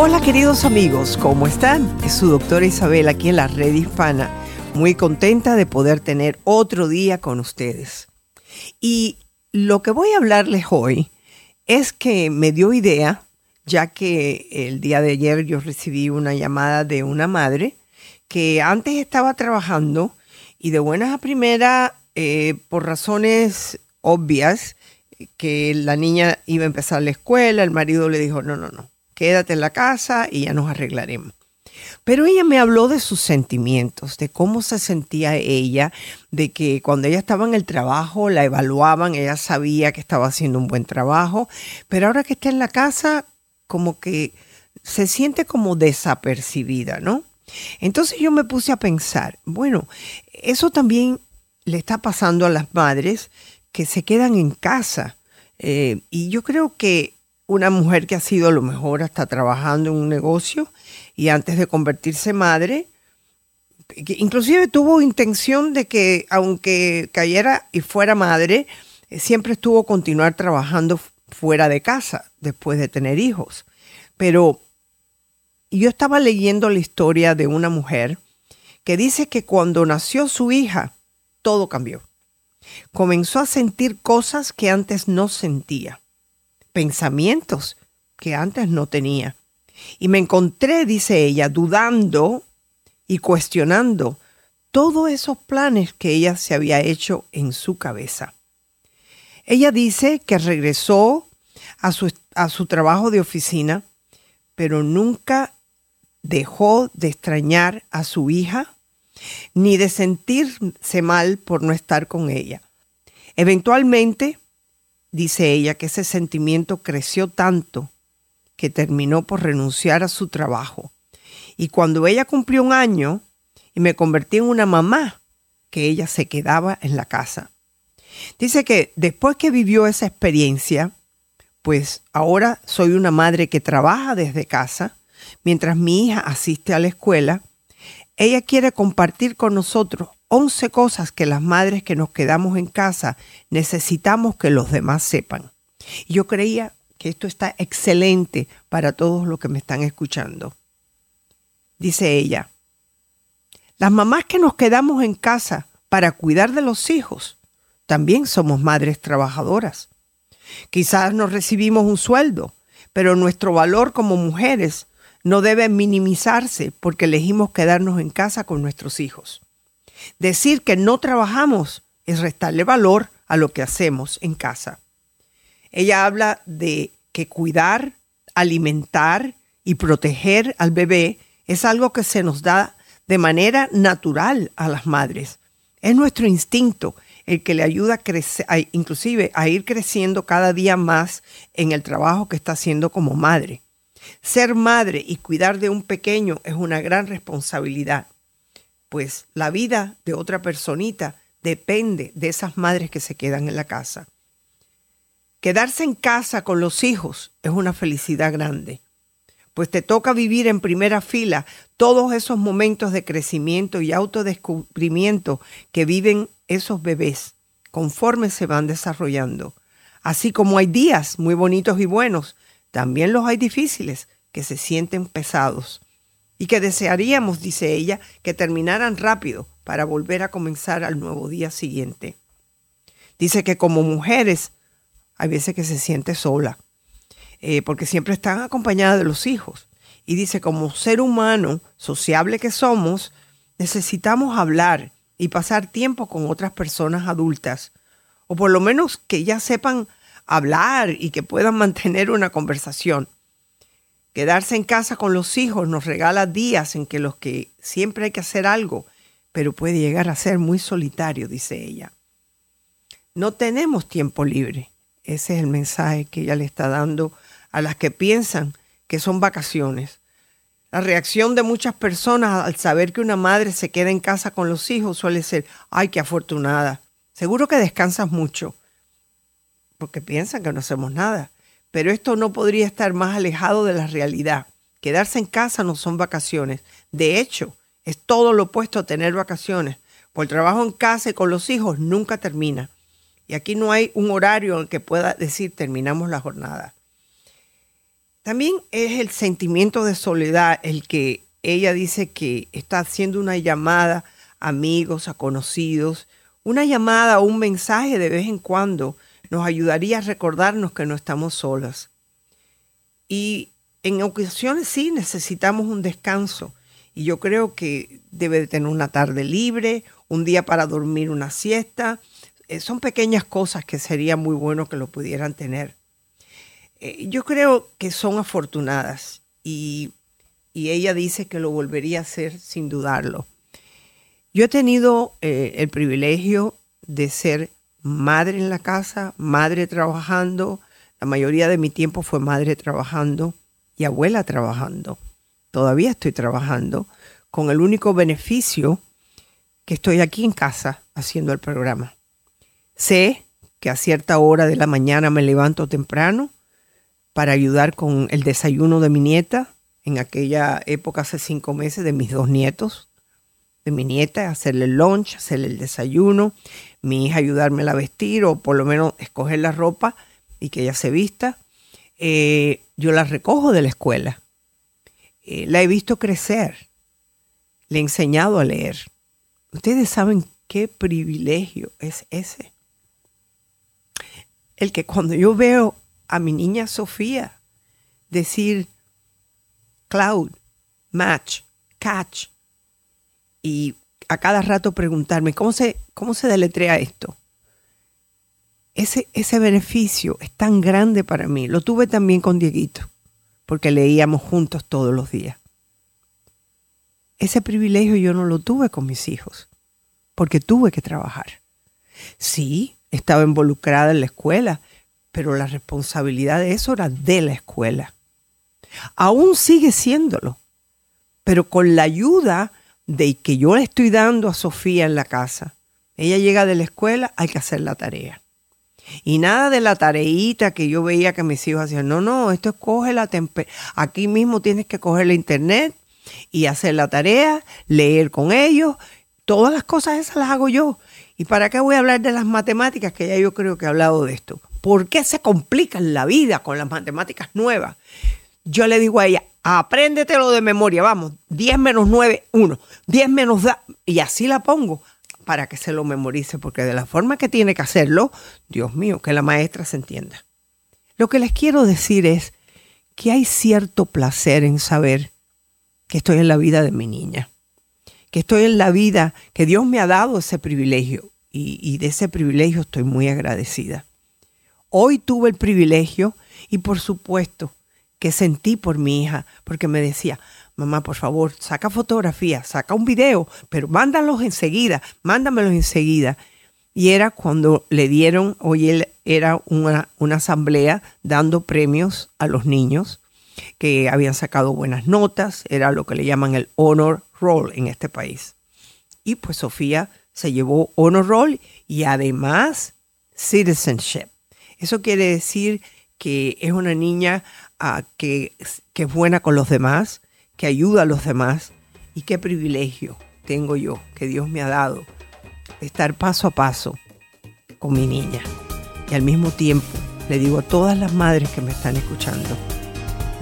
Hola queridos amigos, ¿cómo están? Es su doctora Isabel aquí en la red hispana, muy contenta de poder tener otro día con ustedes. Y lo que voy a hablarles hoy es que me dio idea, ya que el día de ayer yo recibí una llamada de una madre que antes estaba trabajando y de buenas a primera, eh, por razones obvias, que la niña iba a empezar la escuela, el marido le dijo, no, no, no, quédate en la casa y ya nos arreglaremos. Pero ella me habló de sus sentimientos, de cómo se sentía ella, de que cuando ella estaba en el trabajo la evaluaban, ella sabía que estaba haciendo un buen trabajo, pero ahora que está en la casa, como que se siente como desapercibida, ¿no? Entonces yo me puse a pensar, bueno, eso también le está pasando a las madres que se quedan en casa. Eh, y yo creo que una mujer que ha sido a lo mejor hasta trabajando en un negocio y antes de convertirse madre, inclusive tuvo intención de que aunque cayera y fuera madre, eh, siempre estuvo continuar trabajando fuera de casa después de tener hijos. Pero yo estaba leyendo la historia de una mujer que dice que cuando nació su hija, todo cambió. Comenzó a sentir cosas que antes no sentía pensamientos que antes no tenía. Y me encontré, dice ella, dudando y cuestionando todos esos planes que ella se había hecho en su cabeza. Ella dice que regresó a su, a su trabajo de oficina, pero nunca dejó de extrañar a su hija ni de sentirse mal por no estar con ella. Eventualmente dice ella que ese sentimiento creció tanto que terminó por renunciar a su trabajo. Y cuando ella cumplió un año y me convertí en una mamá, que ella se quedaba en la casa. Dice que después que vivió esa experiencia, pues ahora soy una madre que trabaja desde casa, mientras mi hija asiste a la escuela, ella quiere compartir con nosotros 11 cosas que las madres que nos quedamos en casa necesitamos que los demás sepan. Yo creía que esto está excelente para todos los que me están escuchando. Dice ella, las mamás que nos quedamos en casa para cuidar de los hijos, también somos madres trabajadoras. Quizás no recibimos un sueldo, pero nuestro valor como mujeres no debe minimizarse porque elegimos quedarnos en casa con nuestros hijos. Decir que no trabajamos es restarle valor a lo que hacemos en casa. Ella habla de que cuidar, alimentar y proteger al bebé es algo que se nos da de manera natural a las madres. Es nuestro instinto el que le ayuda a crecer, inclusive a ir creciendo cada día más en el trabajo que está haciendo como madre. Ser madre y cuidar de un pequeño es una gran responsabilidad pues la vida de otra personita depende de esas madres que se quedan en la casa. Quedarse en casa con los hijos es una felicidad grande, pues te toca vivir en primera fila todos esos momentos de crecimiento y autodescubrimiento que viven esos bebés conforme se van desarrollando. Así como hay días muy bonitos y buenos, también los hay difíciles que se sienten pesados y que desearíamos, dice ella, que terminaran rápido para volver a comenzar al nuevo día siguiente. Dice que como mujeres hay veces que se siente sola, eh, porque siempre están acompañadas de los hijos. Y dice, como ser humano sociable que somos, necesitamos hablar y pasar tiempo con otras personas adultas, o por lo menos que ya sepan hablar y que puedan mantener una conversación. Quedarse en casa con los hijos nos regala días en que los que siempre hay que hacer algo, pero puede llegar a ser muy solitario, dice ella. No tenemos tiempo libre. Ese es el mensaje que ella le está dando a las que piensan que son vacaciones. La reacción de muchas personas al saber que una madre se queda en casa con los hijos suele ser, ay, qué afortunada. Seguro que descansas mucho, porque piensan que no hacemos nada. Pero esto no podría estar más alejado de la realidad. Quedarse en casa no son vacaciones. De hecho, es todo lo opuesto a tener vacaciones. Por el trabajo en casa y con los hijos nunca termina. Y aquí no hay un horario en que pueda decir terminamos la jornada. También es el sentimiento de soledad el que ella dice que está haciendo una llamada a amigos, a conocidos, una llamada o un mensaje de vez en cuando nos ayudaría a recordarnos que no estamos solas. Y en ocasiones sí necesitamos un descanso. Y yo creo que debe de tener una tarde libre, un día para dormir una siesta. Eh, son pequeñas cosas que sería muy bueno que lo pudieran tener. Eh, yo creo que son afortunadas y, ella dice que lo volvería a hacer sin dudarlo. Yo he tenido eh, el privilegio de ser madre en la casa, madre trabajando. La mayoría de mi tiempo fue madre trabajando y abuela trabajando. Todavía estoy trabajando con el único beneficio que estoy aquí en casa haciendo el programa. Sé que a cierta hora de la mañana me levanto temprano para ayudar con el desayuno de mi nieta, en aquella época hace cinco meses, de mis dos nietos, mi nieta, hacerle el lunch, hacerle el desayuno, mi hija ayudarme a vestir o por lo menos escoger la ropa y que ella se vista. Eh, yo la recojo de la escuela. Eh, la he visto crecer. Le he enseñado a leer. Ustedes saben qué privilegio es ese. El que cuando yo veo a mi niña Sofía decir cloud, match, catch, y a cada rato preguntarme, ¿cómo se, cómo se deletrea esto? Ese, ese beneficio es tan grande para mí. Lo tuve también con Dieguito, porque leíamos juntos todos los días. Ese privilegio yo no lo tuve con mis hijos, porque tuve que trabajar. Sí, estaba involucrada en la escuela, pero la responsabilidad de eso era de la escuela. Aún sigue siéndolo, pero con la ayuda de que yo le estoy dando a Sofía en la casa. Ella llega de la escuela, hay que hacer la tarea. Y nada de la tareita que yo veía que mis hijos hacían. No, no, esto es coge la Aquí mismo tienes que coger la internet y hacer la tarea, leer con ellos. Todas las cosas esas las hago yo. ¿Y para qué voy a hablar de las matemáticas? Que ya yo creo que he hablado de esto. ¿Por qué se complica la vida con las matemáticas nuevas? Yo le digo a ella, apréndetelo de memoria, vamos, 10 menos 9, 1, 10 menos da, y así la pongo para que se lo memorice, porque de la forma que tiene que hacerlo, Dios mío, que la maestra se entienda. Lo que les quiero decir es que hay cierto placer en saber que estoy en la vida de mi niña, que estoy en la vida, que Dios me ha dado ese privilegio y, de ese privilegio estoy muy agradecida. Hoy tuve el privilegio y por supuesto que sentí por mi hija, porque me decía, mamá, por favor, saca fotografías, saca un video, pero mándalos enseguida, mándamelos enseguida. Y era cuando le dieron, hoy era una, una asamblea dando premios a los niños que habían sacado buenas notas, era lo que le llaman el honor roll en este país. Y pues Sofía se llevó honor roll y además citizenship. Eso quiere decir que es una niña que, es buena con los demás, que ayuda a los demás. Y qué privilegio tengo yo, que Dios me ha dado, estar paso a paso con mi niña. Y al mismo tiempo le digo a todas las madres que me están escuchando,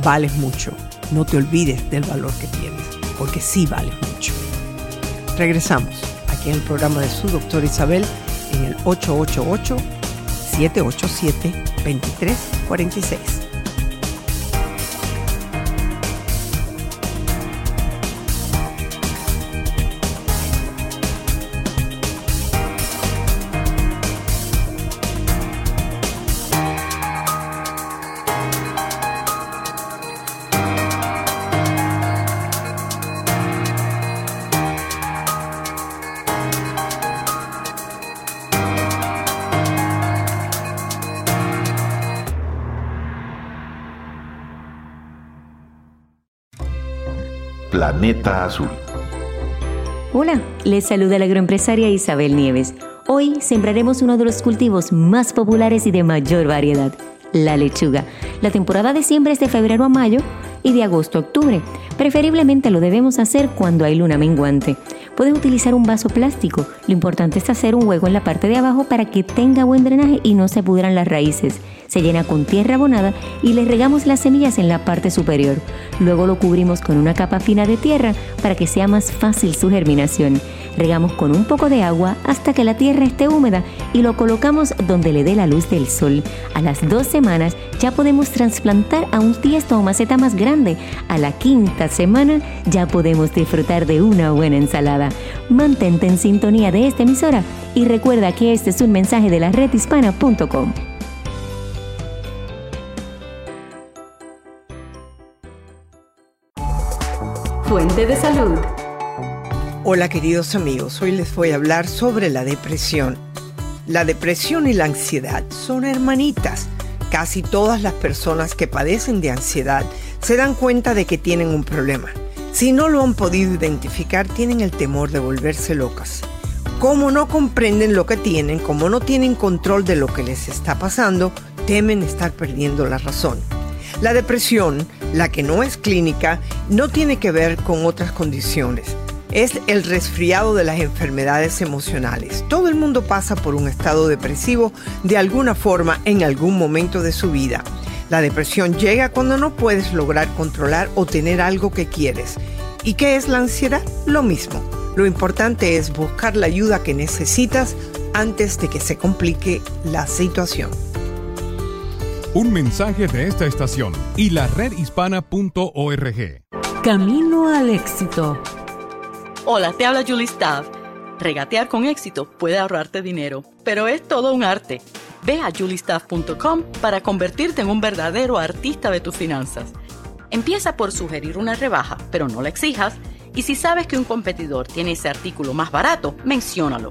vales mucho, no te olvides del valor que tienes, porque sí vales mucho. Regresamos aquí en el programa de su doctor Isabel en el 888 Planeta Azul. Hola, les saluda la agroempresaria Isabel Nieves. Hoy sembraremos uno de los cultivos más populares y de mayor variedad, la lechuga. La temporada de siembra es de febrero a mayo y de agosto a octubre. Preferiblemente lo debemos hacer cuando hay luna menguante. Puedes utilizar un vaso plástico. Lo importante es hacer un hueco en la parte de abajo para que tenga buen drenaje y no se pudran las raíces. Se llena con tierra abonada y le regamos las semillas en la parte superior. Luego lo cubrimos con una capa fina de tierra para que sea más fácil su germinación. Regamos con un poco de agua hasta que la tierra esté húmeda y lo colocamos donde le dé la luz del sol. A las dos semanas ya podemos trasplantar a un tiesto o maceta más grande. A la quinta semana ya podemos disfrutar de una buena ensalada. Mantente en sintonía de esta emisora y recuerda que este es un mensaje de la redhispana.com. Fuente de salud. Hola queridos amigos, hoy les voy a hablar sobre la depresión. La depresión y la ansiedad son hermanitas. Casi todas las personas que padecen de ansiedad se dan cuenta de que tienen un problema. Si no lo han podido identificar, tienen el temor de volverse locas. Como no comprenden lo que tienen, como no tienen control de lo que les está pasando, temen estar perdiendo la razón. La depresión, la que no es clínica, no tiene que ver con otras condiciones. Es el resfriado de las enfermedades emocionales. Todo el mundo pasa por un estado depresivo de alguna forma en algún momento de su vida. La depresión llega cuando no puedes lograr controlar o tener algo que quieres. ¿Y qué es la ansiedad? Lo mismo. Lo importante es buscar la ayuda que necesitas antes de que se complique la situación. Un mensaje de esta estación y la redhispana.org. Camino al éxito. Hola, te habla Julie Staff. Regatear con éxito puede ahorrarte dinero, pero es todo un arte. Ve a juliestaff.com para convertirte en un verdadero artista de tus finanzas. Empieza por sugerir una rebaja, pero no la exijas. Y si sabes que un competidor tiene ese artículo más barato, menciónalo.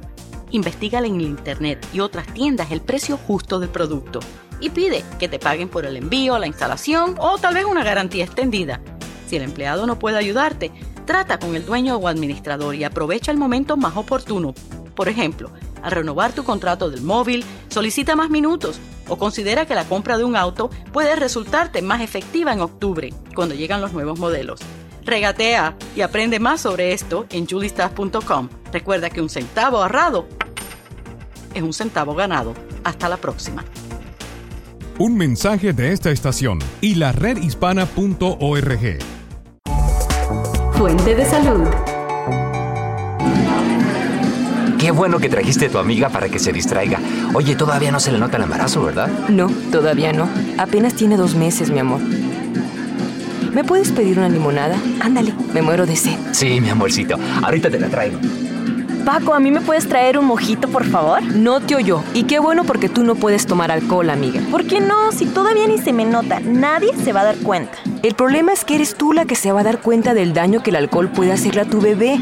Investiga en internet y otras tiendas el precio justo del producto y pide que te paguen por el envío, la instalación o tal vez una garantía extendida. Si el empleado no puede ayudarte, trata con el dueño o administrador y aprovecha el momento más oportuno. Por ejemplo, al renovar tu contrato del móvil, solicita más minutos o considera que la compra de un auto puede resultarte más efectiva en octubre, cuando llegan los nuevos modelos. Regatea y aprende más sobre esto en julistaff.com. Recuerda que un centavo ahorrado es un centavo ganado. Hasta la próxima. Un mensaje de esta estación y la redhispana.org. Fuente de salud. Qué bueno que trajiste a tu amiga para que se distraiga. Oye, todavía no se le nota el embarazo, ¿verdad? No, todavía no. Apenas tiene dos meses, mi amor. ¿Me puedes pedir una limonada? Ándale, me muero de sed. Sí, mi amorcito. Ahorita te la traigo. Paco, ¿a mí me puedes traer un mojito, por favor? No te oyó. Y qué bueno porque tú no puedes tomar alcohol, amiga. ¿Por qué no? Si todavía ni se me nota, nadie se va a dar cuenta. El problema es que eres tú la que se va a dar cuenta del daño que el alcohol puede hacerle a tu bebé.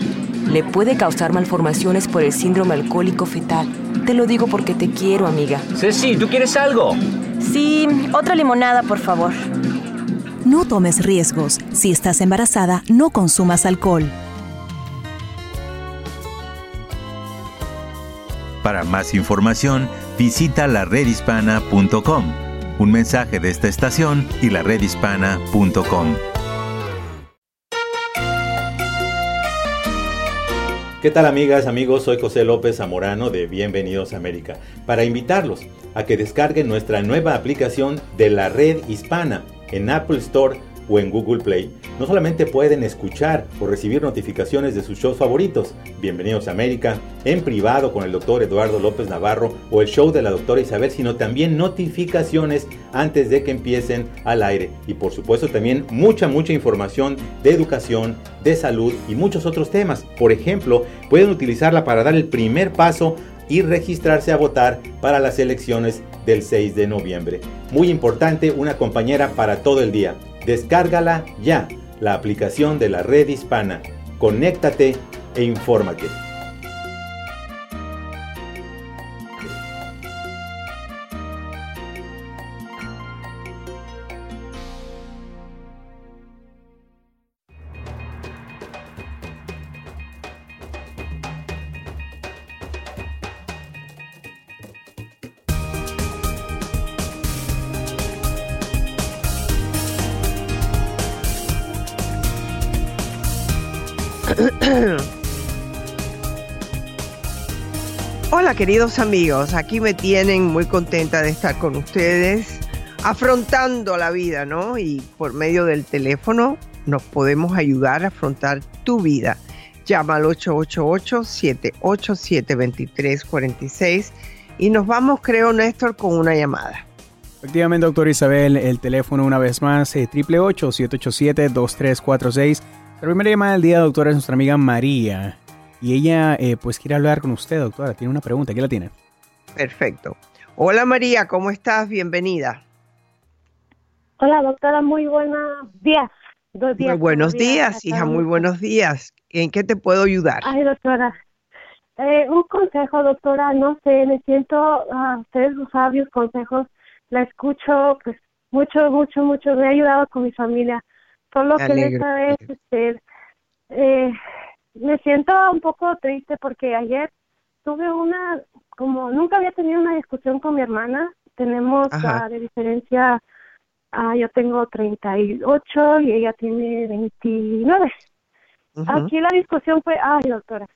Le puede causar malformaciones por el síndrome alcohólico fetal. Te lo digo porque te quiero, amiga. Ceci, ¿tú quieres algo? Sí, otra limonada, por favor. No tomes riesgos. Si estás embarazada, no consumas alcohol. Para más información, visita la redhispana.com. Un mensaje de esta estación y la redhispana.com. ¿Qué tal amigas, amigos? Soy José López Zamorano de Bienvenidos a América para invitarlos a que descarguen nuestra nueva aplicación de la red hispana en Apple Store o en Google Play, no solamente pueden escuchar o recibir notificaciones de sus shows favoritos, Bienvenidos a América, en privado con el doctor Eduardo López Navarro o el show de la doctora Isabel, sino también notificaciones antes de que empiecen al aire. Y por supuesto también mucha, mucha información de educación, de salud y muchos otros temas. Por ejemplo, pueden utilizarla para dar el primer paso y registrarse a votar para las elecciones del 6 de noviembre. Muy importante, una compañera para todo el día. Descárgala ya, la aplicación de la red hispana. Conéctate e infórmate. Queridos amigos, aquí me tienen muy contenta de estar con ustedes, afrontando la vida, ¿no? Y por medio del teléfono nos podemos ayudar a afrontar tu vida. Llama al 888-787-2346 y nos vamos, creo, Néstor, con una llamada. Efectivamente, doctor Isabel, el teléfono una vez más, eh, 888-787-2346. La primera llamada del día, doctora, es nuestra amiga María. Y ella, eh, pues, quiere hablar con usted, doctora. Tiene una pregunta. ¿Qué la tiene? Perfecto. Hola María, ¿cómo estás? Bienvenida. Hola, doctora, muy buenos días. Dos días muy buenos días, días hija, muy buenos días. ¿En qué te puedo ayudar? Ay, doctora. Eh, un consejo, doctora, no sé, me siento a ustedes sus sabios consejos. La escucho, pues, mucho, mucho, mucho. Me ha ayudado con mi familia. Solo que esta vez, este, eh, me siento un poco triste porque ayer tuve una, como nunca había tenido una discusión con mi hermana. Tenemos ah, de diferencia, ah, yo tengo 38 y ella tiene 29. Aquí la discusión fue, ay, doctora,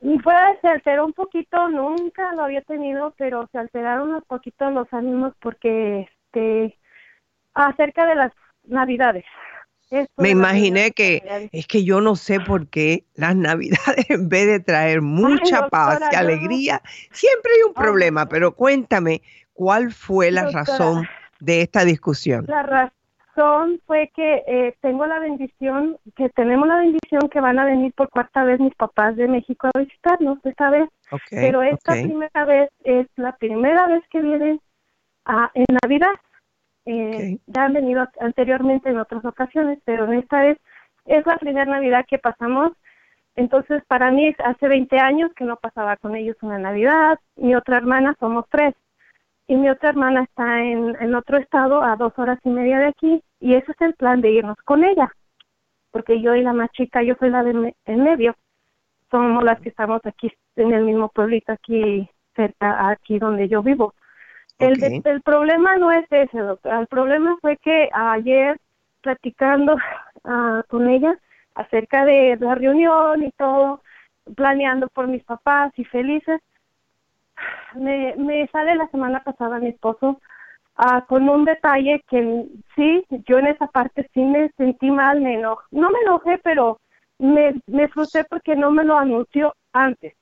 y fue, se alteró un poquito, nunca lo había tenido, pero se alteraron un poquito los ánimos porque, este, acerca de las navidades. Me imaginé que es que yo no sé por qué las navidades en vez de traer mucha paz y no- alegría, siempre hay un problema, pero cuéntame, ¿cuál fue la Doctora. razón de esta discusión? La razón fue que eh, tengo la bendición, que tenemos la bendición que van a venir por cuarta vez mis papás de México a visitarnos esta vez. Pero esta primera vez es la primera vez que vienen a, en Navidad. Eh, Ya han venido anteriormente en otras ocasiones, pero en esta vez es la primera Navidad que pasamos. Entonces, para mí, hace 20 años que no pasaba con ellos una Navidad. Mi otra hermana, somos tres. Y mi otra hermana está en, en otro estado, a dos horas y media de aquí. Y ese es el plan de irnos con ella. Porque yo y la más chica, yo soy la de me- en medio. Somos las que estamos aquí en el mismo pueblito, aquí cerca, aquí donde yo vivo. El, de- el problema no es ese, doctor. El problema fue que ayer, platicando ah, con ella acerca de la reunión y todo, planeando por mis papás y felices, me, me sale la semana pasada mi esposo ah, con un detalle que sí, yo en esa parte sí me sentí mal, me enojé. No me enojé, pero me, me frustré porque no me lo anunció antes.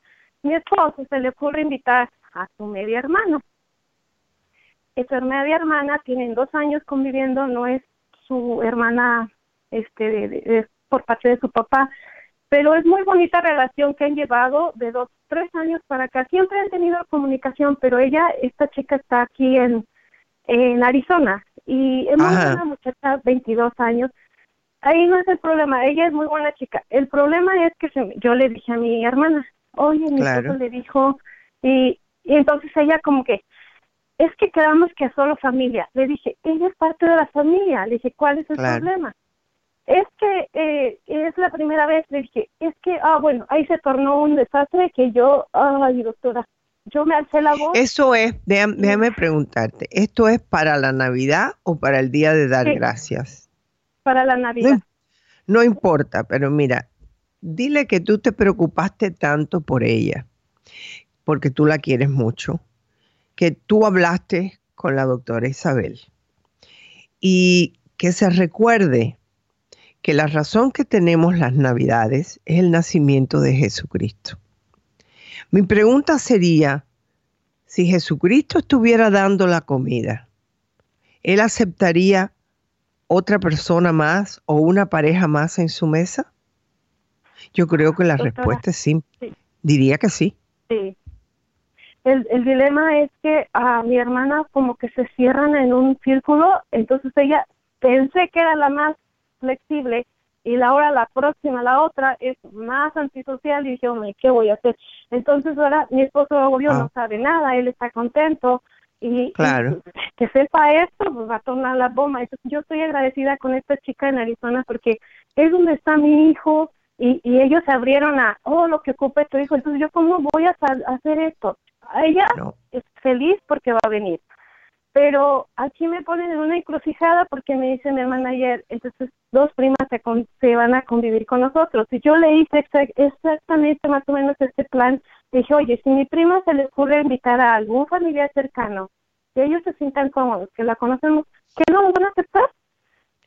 Mi esposo se le ocurre invitar a su media hermana. Esa media hermana tienen dos años conviviendo, no es su hermana este de- de- de- por parte de su papá, pero es muy bonita relación que han llevado de dos, tres años para acá. Siempre han tenido comunicación, pero ella, esta chica está aquí en, en Arizona y es muy Ajá. buena muchacha, 22 años. Ahí no es el problema, ella es muy buena chica. El problema es que se yo le dije a mi hermana, oye, mi Claro. esposo le dijo, y, y entonces ella como que, es que quedamos que solo familia. Le dije, ella es parte de la familia. Le dije, ¿cuál es el Claro. problema? Es que eh, es la primera vez. Le dije, es que, ah, bueno, ahí se tornó un desastre que yo, ay, doctora, yo me alcé la voz. Eso es, déjame, déjame preguntarte, ¿esto es para la Navidad o para el Día de Dar Sí. Gracias? para la Navidad. No importa, pero mira, dile que tú te preocupaste tanto por ella, porque tú la quieres mucho, que tú hablaste con la doctora Isabel y que se recuerde que la razón que tenemos las navidades es el nacimiento de Jesucristo. Mi pregunta sería, si Jesucristo estuviera dando la comida, ¿él aceptaría otra persona más o una pareja más en su mesa? Yo creo que la Doctora, respuesta es sí. sí. Diría que sí. Sí. El, el dilema es que a mi hermana como que se cierran en un círculo, entonces ella pensé que era la más flexible y la hora la próxima, la otra es más antisocial y dije, hombre, ¿qué voy a hacer? Entonces ahora mi esposo obvio Ah. no sabe nada, él está contento y, Claro. y que sepa esto, pues va a tornar la bomba. Entonces, yo estoy agradecida con esta chica en Arizona porque es donde está mi hijo y, y ellos se abrieron a, oh, lo que ocupe tu hijo. Entonces, ¿yo cómo voy a hacer esto? Ella es feliz porque va a venir. Pero aquí me ponen en una encrucijada porque me dice mi hermana ayer, entonces dos primas se, se van a convivir con nosotros. Y yo le hice exactamente más o menos este plan. Dije, oye, si mi prima se le ocurre invitar a algún familiar cercano, que ellos se sientan cómodos, que la conocemos, que no lo van a aceptar.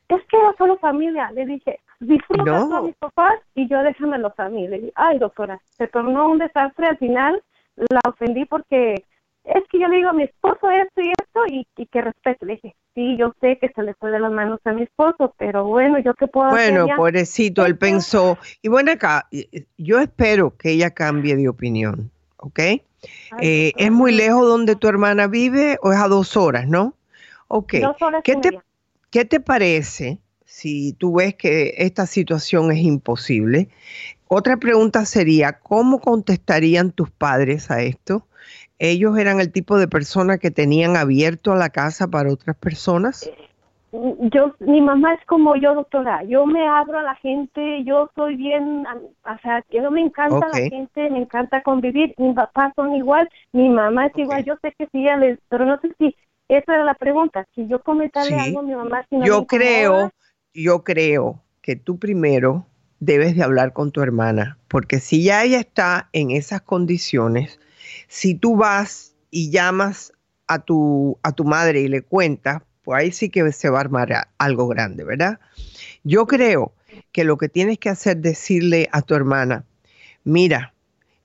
Es que era solo familia. Le dije, disfruta a mis papás y yo déjamelo a mí. Le dije, ay, doctora, se tornó un desastre al final. La ofendí porque es que yo le digo a mi esposo esto y esto y, que respete. Le dije, sí, yo sé que se le fue de las manos a mi esposo, pero bueno, ¿yo qué puedo hacer? Bueno, pobrecito, él pensó, y bueno, acá, yo espero que ella cambie de opinión, ¿ok? Eh, ¿Es muy lejos donde tu hermana vive o es a dos horas, no? Ok. ¿Qué, te, ¿Qué te parece si tú ves que esta situación es imposible? Otra pregunta sería, ¿cómo contestarían tus padres a esto? ellos eran el tipo de persona que tenían abierto la casa para otras personas? Yo, mi mamá es como yo, doctora. Yo me abro a la gente, yo soy bien, o sea, yo me encanta la gente, me encanta convivir. Mis papás son igual, mi mamá es igual. Yo sé que sí, les, pero no sé si esa era la pregunta. Si yo comentarle algo a mi mamá, si no yo creo, yo creo que tú primero debes de hablar con tu hermana, porque si ya ella está en esas condiciones, si tú vas y llamas a tu, a tu madre y le cuentas, pues ahí sí que se va a armar algo grande, ¿verdad? Yo creo que lo que tienes que hacer es decirle a tu hermana, mira,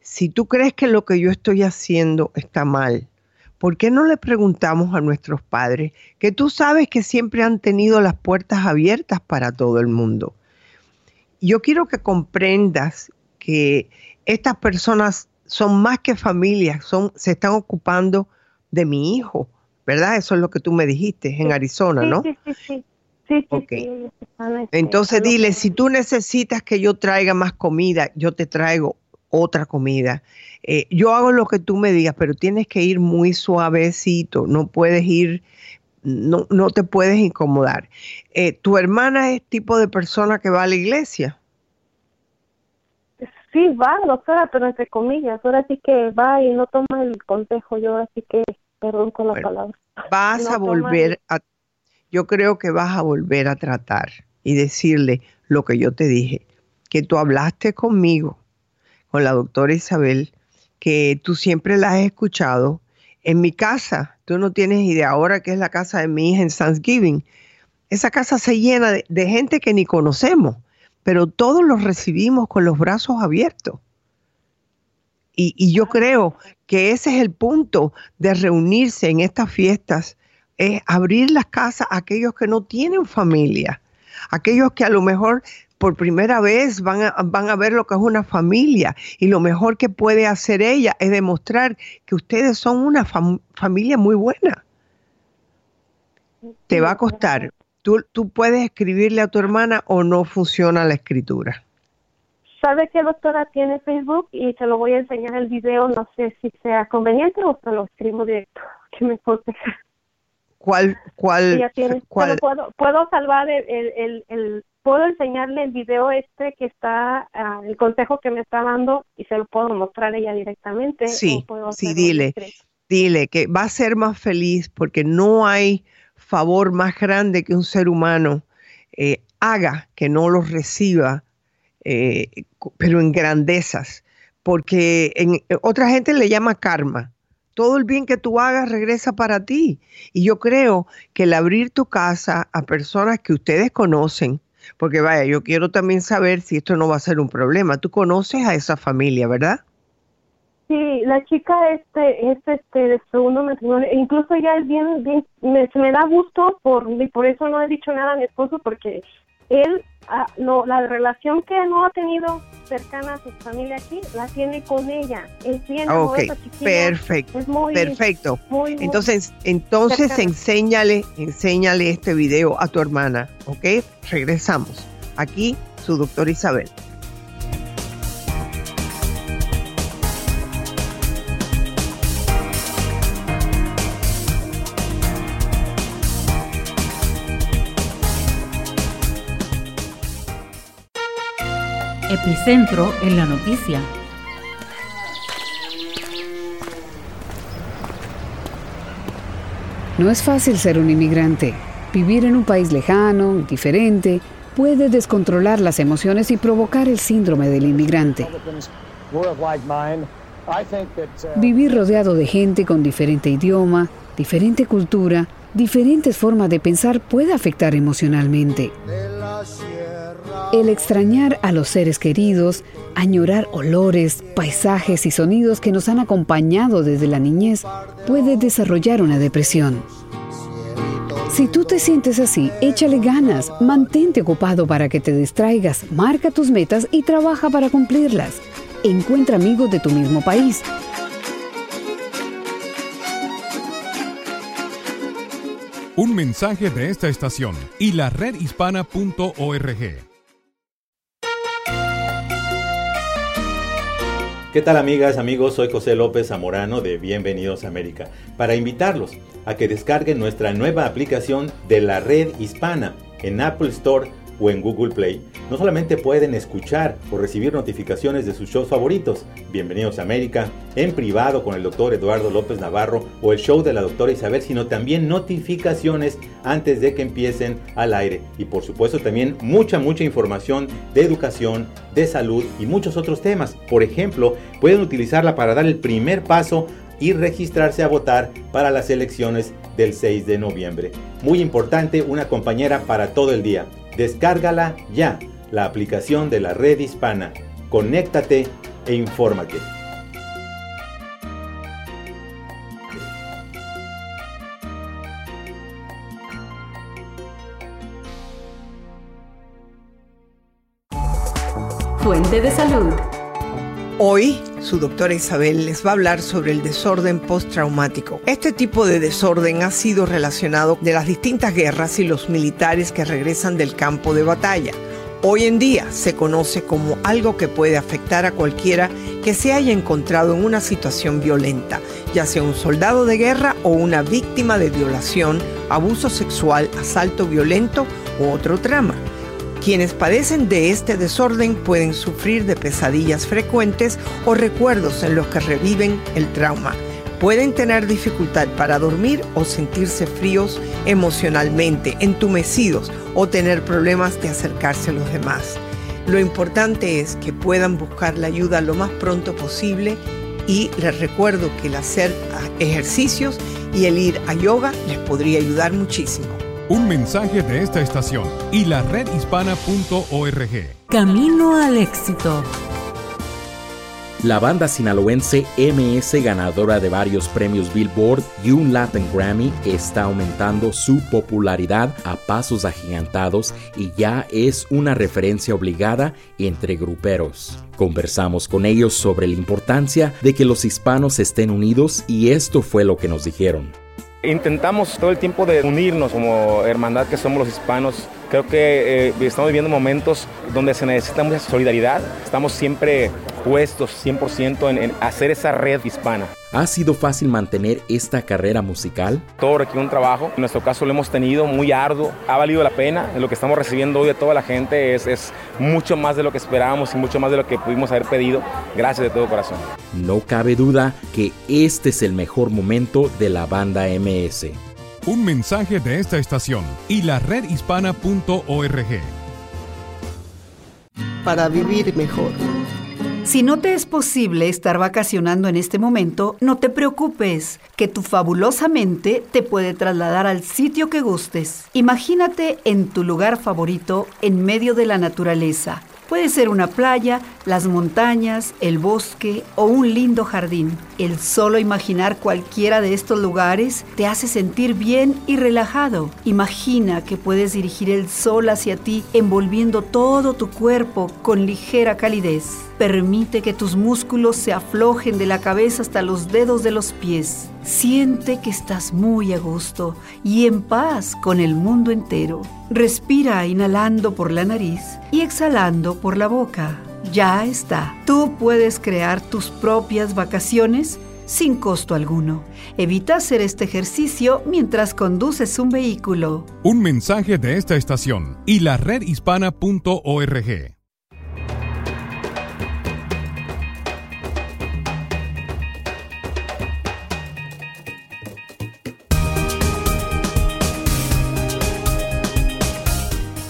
si tú crees que lo que yo estoy haciendo está mal, ¿por qué no le preguntamos a nuestros padres que tú sabes que siempre han tenido las puertas abiertas para todo el mundo? Yo quiero que comprendas que estas personas son más que familias, son, se están ocupando de mi hijo, ¿verdad? Eso es lo que tú me dijiste en Arizona, ¿no? Sí, sí, sí. Sí, este, Entonces dile, si tú necesitas que yo traiga más comida, yo te traigo otra comida. Eh, yo hago lo que tú me digas, pero tienes que ir muy suavecito, no puedes ir, no, no te puedes incomodar. Eh, ¿Tu hermana es tipo de persona que va a la iglesia? Sí, va, doctora, pero entre comillas. Ahora sí que va y no toma el consejo. Yo así que, perdón con la palabra. Vas a volver a, yo creo que vas a volver a tratar y decirle lo que yo te dije, que tú hablaste conmigo, con la doctora Isabel, que tú siempre la has escuchado. En mi casa, tú no tienes idea, ahora que es la casa de mi hija en Thanksgiving, esa casa se llena de gente que ni conocemos pero todos los recibimos con los brazos abiertos. Y, yo creo que ese es el punto de reunirse en estas fiestas, es abrir las casas a aquellos que no tienen familia, aquellos que a lo mejor por primera vez van a, van a ver lo que es una familia y lo mejor que puede hacer ella es demostrar que ustedes son una familia muy buena. Te va a costar, ¿Tú, puedes escribirle a tu hermana o no funciona la escritura? ¿Sabe que doctora tiene Facebook y se lo voy a enseñar el video? No sé si sea conveniente o se lo escribo directo. Que me ¿Cuál? ¿Cuál? cuál? Puedo, puedo salvar el, el, puedo enseñarle el video este que está, ah, el consejo que me está dando y se lo puedo mostrar ella directamente. Sí, sí, dile, dile que va a ser más feliz porque no hay favor más grande que un ser humano eh, haga que no lo reciba, eh, pero en grandezas, porque en, otra gente le llama karma. Todo el bien que tú hagas regresa para ti. Y yo creo que el abrir tu casa a personas que ustedes conocen, porque vaya, yo quiero también saber si esto no va a ser un problema. Tú conoces a esa familia, ¿verdad? Sí, la chica este es este de segundo matrimonio, e incluso ya es bien, bien me, me da gusto por y por eso no he dicho nada a mi esposo porque él ah, no la relación que no ha tenido cercana a su familia aquí la tiene con ella. Es bien okay. perfecto, perfecto. entonces, entonces enséñale, enséñale este video a tu hermana, ¿ok? Regresamos. Aquí su doctor Isabel. Epicentro en la noticia. No es fácil ser un inmigrante. Vivir en un país lejano, diferente, puede descontrolar las emociones y provocar el síndrome del inmigrante. Vivir rodeado de gente con diferente idioma, diferente cultura, diferentes formas de pensar puede afectar emocionalmente. El extrañar a los seres queridos, añorar olores, paisajes y sonidos que nos han acompañado desde la niñez puede desarrollar una depresión. Si tú te sientes así, échale ganas, mantente ocupado para que te distraigas, marca tus metas y trabaja para cumplirlas. Encuentra amigos de tu mismo país. Un mensaje de esta estación y la redhispana.org. ¿Qué tal amigas, amigos? Soy José López Zamorano de Bienvenidos a América para invitarlos a que descarguen nuestra nueva aplicación de la red hispana en Apple Store o en Google Play, no solamente pueden escuchar o recibir notificaciones de sus shows favoritos, Bienvenidos a América, en privado con el doctor Eduardo López Navarro o el show de la doctora Isabel, sino también notificaciones antes de que empiecen al aire. Y por supuesto también mucha, mucha información de educación, de salud y muchos otros temas. Por ejemplo, pueden utilizarla para dar el primer paso y registrarse a votar para las elecciones del 6 de noviembre. Muy importante, una compañera para todo el día. Descárgala ya, la aplicación de la red hispana. Conéctate e infórmate. Fuente de salud. Hoy, su doctora Isabel les va a hablar sobre el desorden postraumático. Este tipo de desorden ha sido relacionado de las distintas guerras y los militares que regresan del campo de batalla. Hoy en día se conoce como algo que puede afectar a cualquiera que se haya encontrado en una situación violenta, ya sea un soldado de guerra o una víctima de violación, abuso sexual, asalto violento u otro trama. Quienes padecen de este desorden pueden sufrir de pesadillas frecuentes o recuerdos en los que reviven el trauma. Pueden tener dificultad para dormir o sentirse fríos emocionalmente, entumecidos o tener problemas de acercarse a los demás. Lo importante es que puedan buscar la ayuda lo más pronto posible y les recuerdo que el hacer ejercicios y el ir a yoga les podría ayudar muchísimo. Un mensaje de esta estación y la redhispana.org. Camino al éxito. La banda sinaloense MS, ganadora de varios premios Billboard y un Latin Grammy, está aumentando su popularidad a pasos agigantados y ya es una referencia obligada entre gruperos. Conversamos con ellos sobre la importancia de que los hispanos estén unidos y esto fue lo que nos dijeron. Intentamos todo el tiempo de unirnos como hermandad que somos los hispanos. Creo que eh, estamos viviendo momentos donde se necesita mucha solidaridad. Estamos siempre puestos 100% en, en hacer esa red hispana. ¿Ha sido fácil mantener esta carrera musical? Todo requiere un trabajo. En nuestro caso lo hemos tenido muy arduo. Ha valido la pena. Lo que estamos recibiendo hoy de toda la gente es, es mucho más de lo que esperábamos y mucho más de lo que pudimos haber pedido. Gracias de todo corazón. No cabe duda que este es el mejor momento de la banda MS. Un mensaje de esta estación y la redhispana.org. Para vivir mejor. Si no te es posible estar vacacionando en este momento, no te preocupes, que tu fabulosa mente te puede trasladar al sitio que gustes. Imagínate en tu lugar favorito en medio de la naturaleza. Puede ser una playa, las montañas, el bosque o un lindo jardín. El solo imaginar cualquiera de estos lugares te hace sentir bien y relajado. Imagina que puedes dirigir el sol hacia ti envolviendo todo tu cuerpo con ligera calidez. Permite que tus músculos se aflojen de la cabeza hasta los dedos de los pies. Siente que estás muy a gusto y en paz con el mundo entero. Respira inhalando por la nariz y exhalando por la boca. Ya está. Tú puedes crear tus propias vacaciones sin costo alguno. Evita hacer este ejercicio mientras conduces un vehículo. Un mensaje de esta estación y la redhispana.org.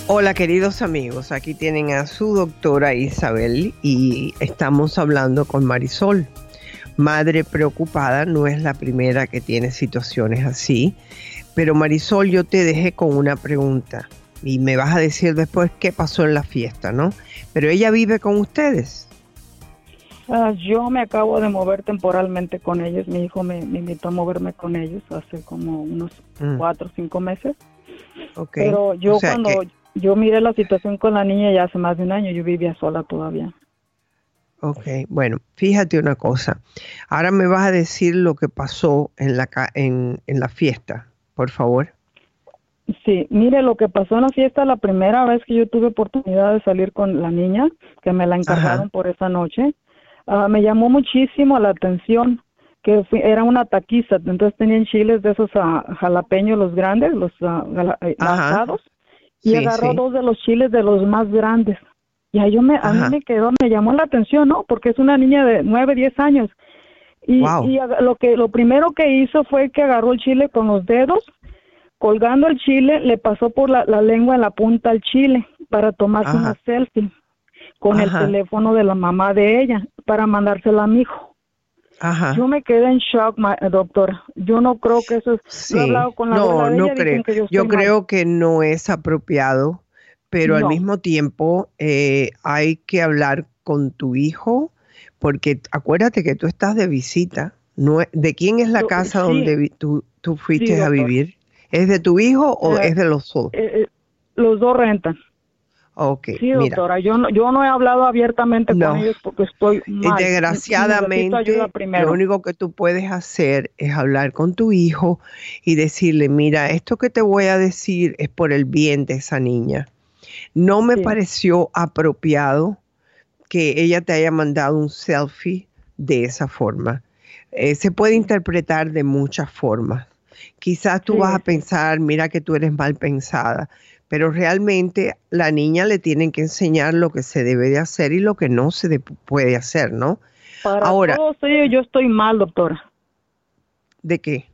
Hola queridos amigos, aquí tienen a su doctora Isabel y estamos hablando con Marisol. Madre preocupada no es la primera que tiene situaciones así, pero Marisol yo te dejé con una pregunta y me vas a decir después qué pasó en la fiesta, ¿no? Pero ella vive con ustedes. Ah, yo me acabo de mover temporalmente con ellos. Mi hijo me, invitó a moverme con ellos hace como unos mm. cuatro o cinco meses. Okay. Pero yo cuando yo miré la situación con la niña ya hace más de un año, yo vivía sola todavía. Ok, bueno, fíjate una cosa. Ahora me vas a decir lo que pasó en la, en, en la fiesta, por favor. Sí, mire, lo que pasó en la fiesta, la primera vez que yo tuve oportunidad de salir con la niña, que me la encargaron por esa noche, Ah, me llamó muchísimo la atención que era una taquiza, entonces tenían chiles de esos uh, jalapeños, los grandes, los uh, y agarró dos de los chiles de los más grandes. Y ahí yo me, a mí me quedó, me llamó la atención, ¿no? Porque es una niña de nueve, diez años. Y, y lo que lo primero que hizo fue que agarró el chile con los dedos, colgando el chile, le pasó por la, lengua en la punta al chile para tomarse una selfie con el teléfono de la mamá de ella para mandársela a mi hijo. Ajá. Yo me quedé en shock, doctor. Yo no creo que eso es. no, no creo. yo, creo que no es apropiado, pero al mismo tiempo eh, hay que hablar con tu hijo, porque acuérdate que tú estás de visita. No, ¿De quién es la casa donde tú, tú fuiste a vivir? ¿Es de tu hijo o eh, es de los dos? Eh, los dos rentan. Ok, sí, doctora, yo no, yo no he hablado abiertamente con ellos porque estoy mal. Desgraciadamente, lo único que tú puedes hacer es hablar con tu hijo y decirle, mira, esto que te voy a decir es por el bien de esa niña. No me pareció apropiado que ella te haya mandado un selfie de esa forma. Eh, se puede interpretar de muchas formas. Quizás tú vas a pensar, mira que tú eres mal pensada, pero realmente la niña le tienen que enseñar lo que se debe de hacer y lo que no se puede hacer, ¿no? Para Ahora, todos ellos yo estoy mal, doctora. ¿De qué?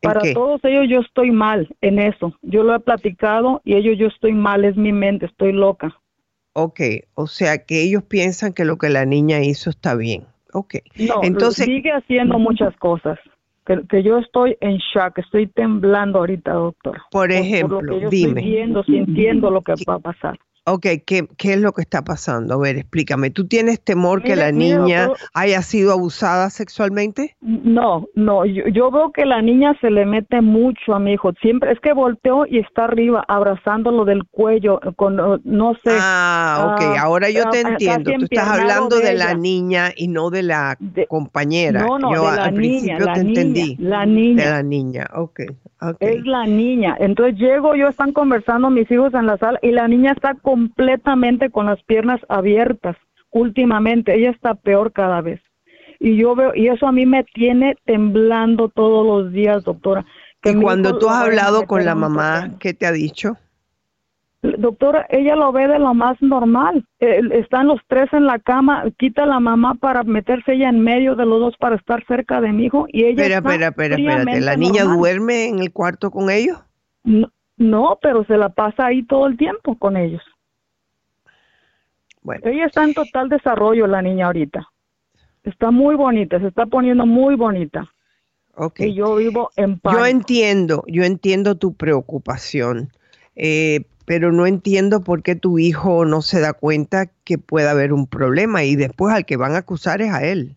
Para todos ellos yo estoy mal en eso. Yo lo he platicado y ellos yo estoy mal, es mi mente, estoy loca. Ok, o sea que ellos piensan que lo que la niña hizo está bien. Ok. No, entonces sigue haciendo muchas cosas que, yo estoy en shock, estoy temblando ahorita, doctor. Por ejemplo, por lo que yo dime. Estoy viendo, sintiendo lo que va a pasar. Ok, ¿qué, ¿qué es lo que está pasando? A ver, explícame. ¿Tú tienes temor que la niña haya sido abusada sexualmente? No, no. Yo, veo que la niña se le mete mucho a mi hijo. Siempre es que volteó y está arriba, abrazándolo del cuello, con no sé. Ah, ok. Ah, Ahora yo te entiendo. Tú estás hablando de, la niña y no de la compañera. No, no, yo de la al niña, principio la te niña, entendí. La niña. De la niña, ok. Es la niña. Entonces llego, yo están conversando mis hijos en la sala y la niña está completamente con las piernas abiertas. Últimamente, ella está peor cada vez. Y yo veo, y eso a mí me tiene temblando todos los días, doctora. y cuando tú has hablado con la mamá, ¿qué te ha dicho? Doctora, ella lo ve de lo más normal. están los tres en la cama, quita la mamá para meterse ella en medio de los dos para estar cerca de mi hijo y ella. Espera, espera, espera, espérate. ¿La niña duerme en el cuarto con ellos? No, pero se la pasa ahí todo el tiempo con ellos. Bueno. Ella está en total desarrollo, la niña ahorita. Está muy bonita, se está poniendo muy bonita. Ok. Y yo vivo en paz. Yo entiendo, yo entiendo tu preocupación. Eh, pero no entiendo por qué tu hijo no se da cuenta que puede haber un problema y después al que van a acusar es a él.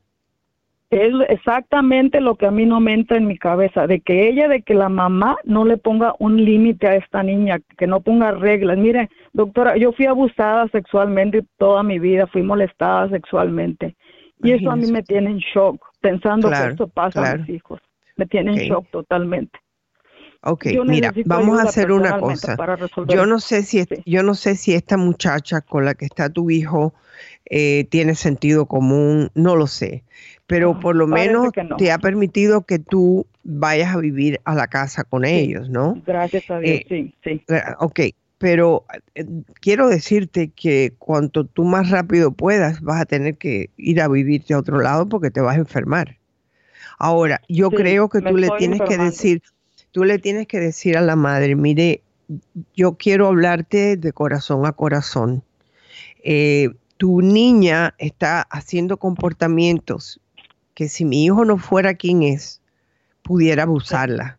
Es exactamente lo que a mí no me entra en mi cabeza, de que ella, de que la mamá no le ponga un límite a esta niña, que no ponga reglas. Mire, doctora, yo fui abusada sexualmente toda mi vida, fui molestada sexualmente. Y eso a mí me tiene en shock, pensando que esto pasa a mis hijos. Me tiene en shock totalmente. Ok, mira, vamos a hacer una cosa. Yo no sé si yo no sé si esta muchacha con la que está tu hijo eh, tiene sentido común, no lo sé, pero por lo menos te ha permitido que tú vayas a vivir a la casa con ellos, ¿no? Gracias a Dios, eh, sí, sí. Eh, ok, pero quiero decirte que cuanto tú más rápido puedas vas a tener que ir a vivirte a otro lado porque te vas a enfermar. Ahora, yo creo que tú le tienes que decir, tú le tienes que decir a la madre, mire, yo quiero hablarte de corazón a corazón. Eh, tu niña está haciendo comportamientos que si mi hijo no fuera quien es, pudiera abusarla.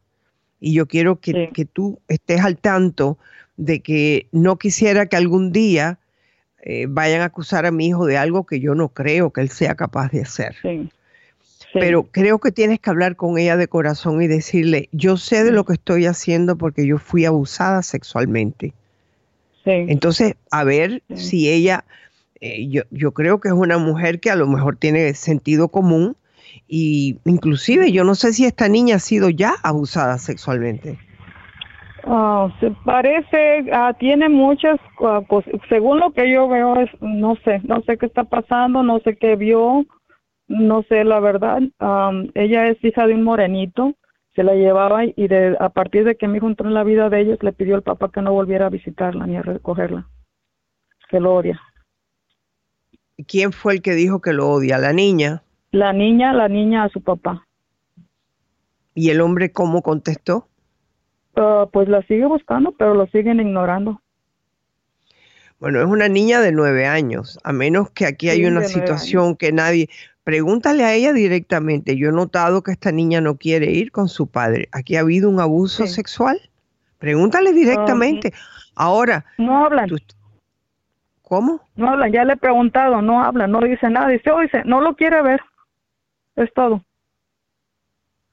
Y yo quiero que, tú estés al tanto de que no quisiera que algún día eh, vayan a acusar a mi hijo de algo que yo no creo que él sea capaz de hacer. Pero creo que tienes que hablar con ella de corazón y decirle, yo sé de lo que estoy haciendo porque yo fui abusada sexualmente. Entonces, a ver si ella, eh, yo, yo creo que es una mujer que a lo mejor tiene sentido común y inclusive yo no sé si esta niña ha sido ya abusada sexualmente. Ah, se parece, ah, tiene muchas uh, según lo que yo veo es, no sé, no sé qué está pasando, no sé qué vio, no sé la verdad. ella es hija de un morenito, se la llevaba y de, a partir de que mi hijo entró en la vida de ellos, le pidió al papá que no volviera a visitarla ni a recogerla, que lo odia. ¿Quién fue el que dijo que lo odia? ¿La niña? La niña, la niña a su papá. ¿Y el hombre cómo contestó? Ah, pues la sigue buscando, pero lo siguen ignorando. Bueno, es una niña de nueve años, a menos que aquí hay una situación que nadie... Pregúntale a ella directamente. Yo he notado que esta niña no quiere ir con su padre. ¿Aquí ha habido un abuso sexual? Pregúntale directamente. Ahora... No hablan. ¿Cómo? No hablan, ya le he preguntado, no habla, no dice nada. Dice, dice, no lo quiere ver. Es todo.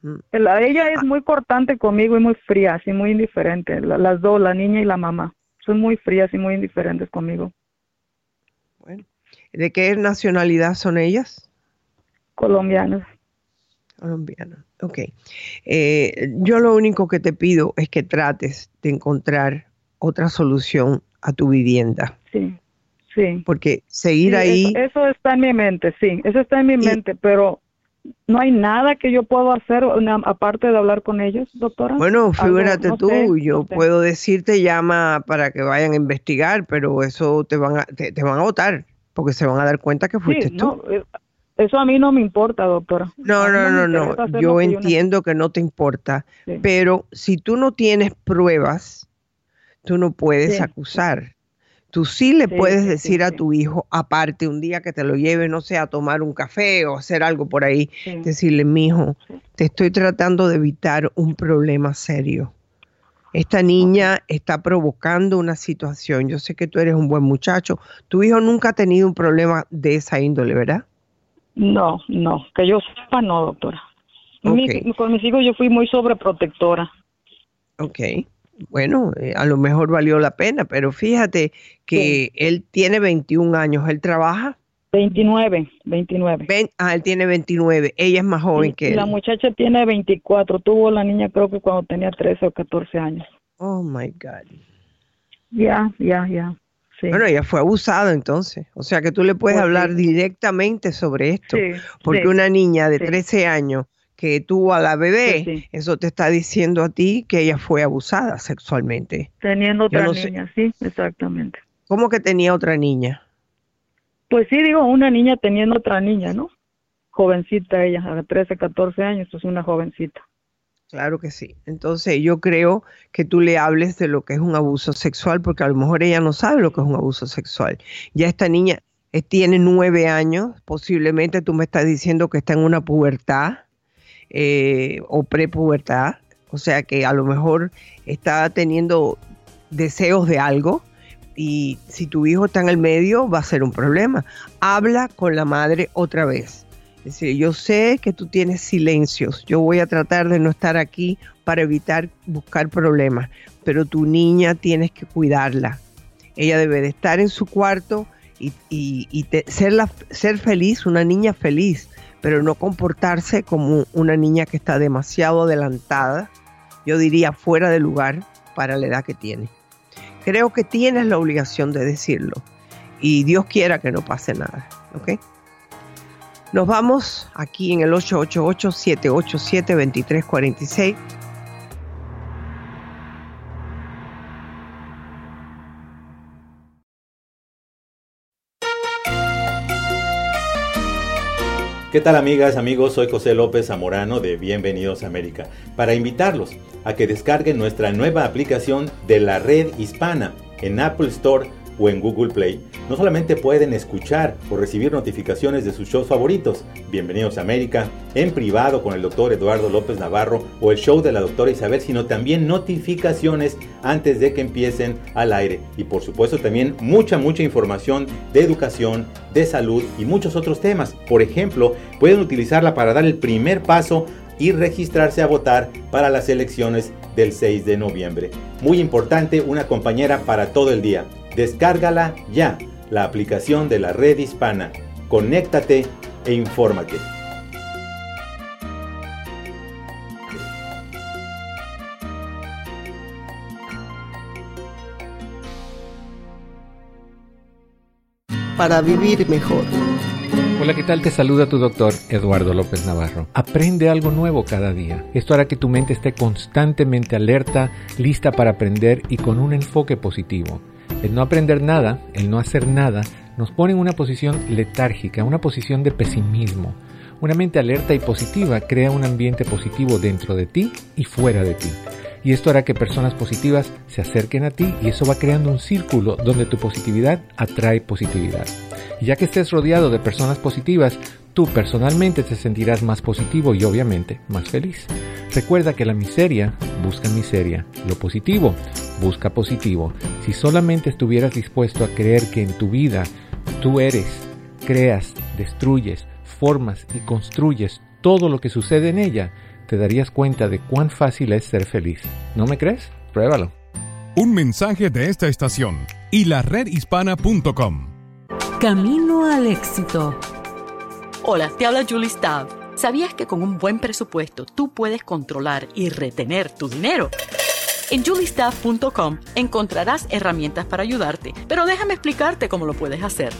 Mm. ella es ah. muy cortante conmigo y muy fría, así muy indiferente. las dos, la niña y la mamá, son muy frías y muy indiferentes conmigo. Bueno, ¿de qué nacionalidad son ellas? Colombianas. Colombianas, ok. Eh, yo lo único que te pido es que trates de encontrar otra solución a tu vivienda. Sí, sí. Porque seguir ahí... Eso, está en mi mente, sí, eso está en mi mente, pero no hay nada que yo pueda hacer aparte de hablar con ellos, doctora. Bueno, figúrate tú, yo puedo decirte llama para que vayan a investigar, pero eso te van a, te, van a votar, porque se van a dar cuenta que fuiste tú. Eh, eso a mí no me importa, doctora. No, no, no, no, yo entiendo que no te importa, pero si tú no tienes pruebas, tú no puedes acusar. Tú sí le puedes decir a tu hijo, aparte un día que te lo lleve, no sé, a tomar un café o hacer algo por ahí, decirle, mi hijo, te estoy tratando de evitar un problema serio. Esta niña está provocando una situación. Yo sé que tú eres un buen muchacho. Tu hijo nunca ha tenido un problema de esa índole, ¿verdad? No, no, que yo sepa no, doctora. con mis hijos yo fui muy sobreprotectora. Ok bueno, eh, a lo mejor valió la pena, pero fíjate que él tiene 21 años, ¿él trabaja? 29, 29. ah, él tiene 29, ella es más joven que él. La muchacha tiene 24, tuvo la niña creo que cuando tenía 13 o 14 años. Oh, my God. Ya, ya, ya. Bueno, ella fue abusada entonces. O sea que tú le puedes pues hablar directamente sobre esto. porque una niña de 13 años que tuvo a la bebé, eso te está diciendo a ti que ella fue abusada sexualmente. Teniendo otra niña, sí, exactamente. ¿Cómo que tenía otra niña? Pues sí, digo, una niña teniendo otra niña, ¿no? Jovencita ella, a 13, 14 años, es una jovencita. Claro que sí. Entonces yo creo que tú le hables de lo que es un abuso sexual, porque a lo mejor ella no sabe lo que es un abuso sexual. Ya esta niña eh, tiene nueve años, posiblemente tú me estás diciendo que está en una pubertad eh, o prepubertad, o sea que a lo mejor está teniendo deseos de algo y si tu hijo está en el medio va a ser un problema. Habla con la madre otra vez. Es decir, yo sé que tú tienes silencios, yo voy a tratar de no estar aquí para evitar buscar problemas, pero tu niña tienes que cuidarla. Ella debe de estar en su cuarto y, ser, ser feliz, una niña feliz pero no comportarse como una niña que está demasiado adelantada, yo diría fuera de lugar para la edad que tiene. Creo que tienes la obligación de decirlo y Dios quiera que no pase nada, ¿ok? Nos vamos aquí en el 888-787-2346 ¿Qué tal amigas, amigos? Soy José López Zamorano de Bienvenidos a América para invitarlos a que descarguen nuestra nueva aplicación de la red hispana en Apple Store o en Google Play, no solamente pueden escuchar o recibir notificaciones de sus shows favoritos, Bienvenidos a América, en privado con el doctor Eduardo López Navarro o el show de la doctora Isabel, sino también notificaciones antes de que empiecen al aire. Y por supuesto también mucha, mucha información de educación, de salud y muchos otros temas. Por ejemplo, pueden utilizarla para dar el primer paso y registrarse a votar para las elecciones del 6 de noviembre. Muy importante, una compañera para todo el día. Descárgala ya, la aplicación de la red hispana. Conéctate e infórmate. Para vivir mejor. Hola, ¿qué tal? Te saluda tu doctor Eduardo López Navarro. Aprende algo nuevo cada día. Esto hará que tu mente esté constantemente alerta, lista para aprender y con un enfoque positivo. El no aprender nada, el no hacer nada, nos pone en una posición letárgica, una posición de pesimismo. Una mente alerta y positiva crea un ambiente positivo dentro de ti y fuera de ti. Y esto hará que personas positivas se acerquen a ti y eso va creando un círculo donde tu positividad atrae positividad. Y ya que estés rodeado de personas positivas, tú personalmente te sentirás más positivo y obviamente más feliz. Recuerda que la miseria busca miseria, lo positivo busca positivo. Si solamente estuvieras dispuesto a creer que en tu vida tú eres, creas, destruyes, formas y construyes todo lo que sucede en ella, te darías cuenta de cuán fácil es ser feliz. ¿No me crees? Pruébalo. Un mensaje de esta estación y la redhispana.com. Camino al éxito. Hola, te habla Julie Stav. ¿Sabías que con un buen presupuesto tú puedes controlar y retener tu dinero? En juliestaff.com encontrarás herramientas para ayudarte, pero déjame explicarte cómo lo puedes hacer.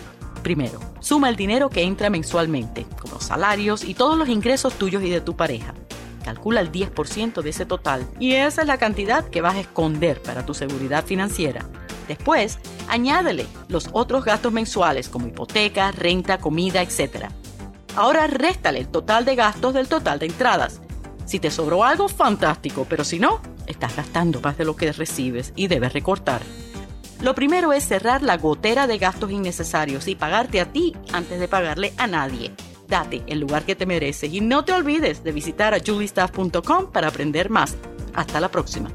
Primero, suma el dinero que entra mensualmente, como salarios y todos los ingresos tuyos y de tu pareja. Calcula el 10% de ese total y esa es la cantidad que vas a esconder para tu seguridad financiera. Después, añádele los otros gastos mensuales como hipoteca, renta, comida, etc. Ahora réstale el total de gastos del total de entradas. Si te sobró algo, fantástico, pero si no, estás gastando más de lo que recibes y debes recortar. Lo primero es cerrar la gotera de gastos innecesarios y pagarte a ti antes de pagarle a nadie. Date el lugar que te mereces y no te olvides de visitar a juliestaff.com para aprender más. Hasta la próxima.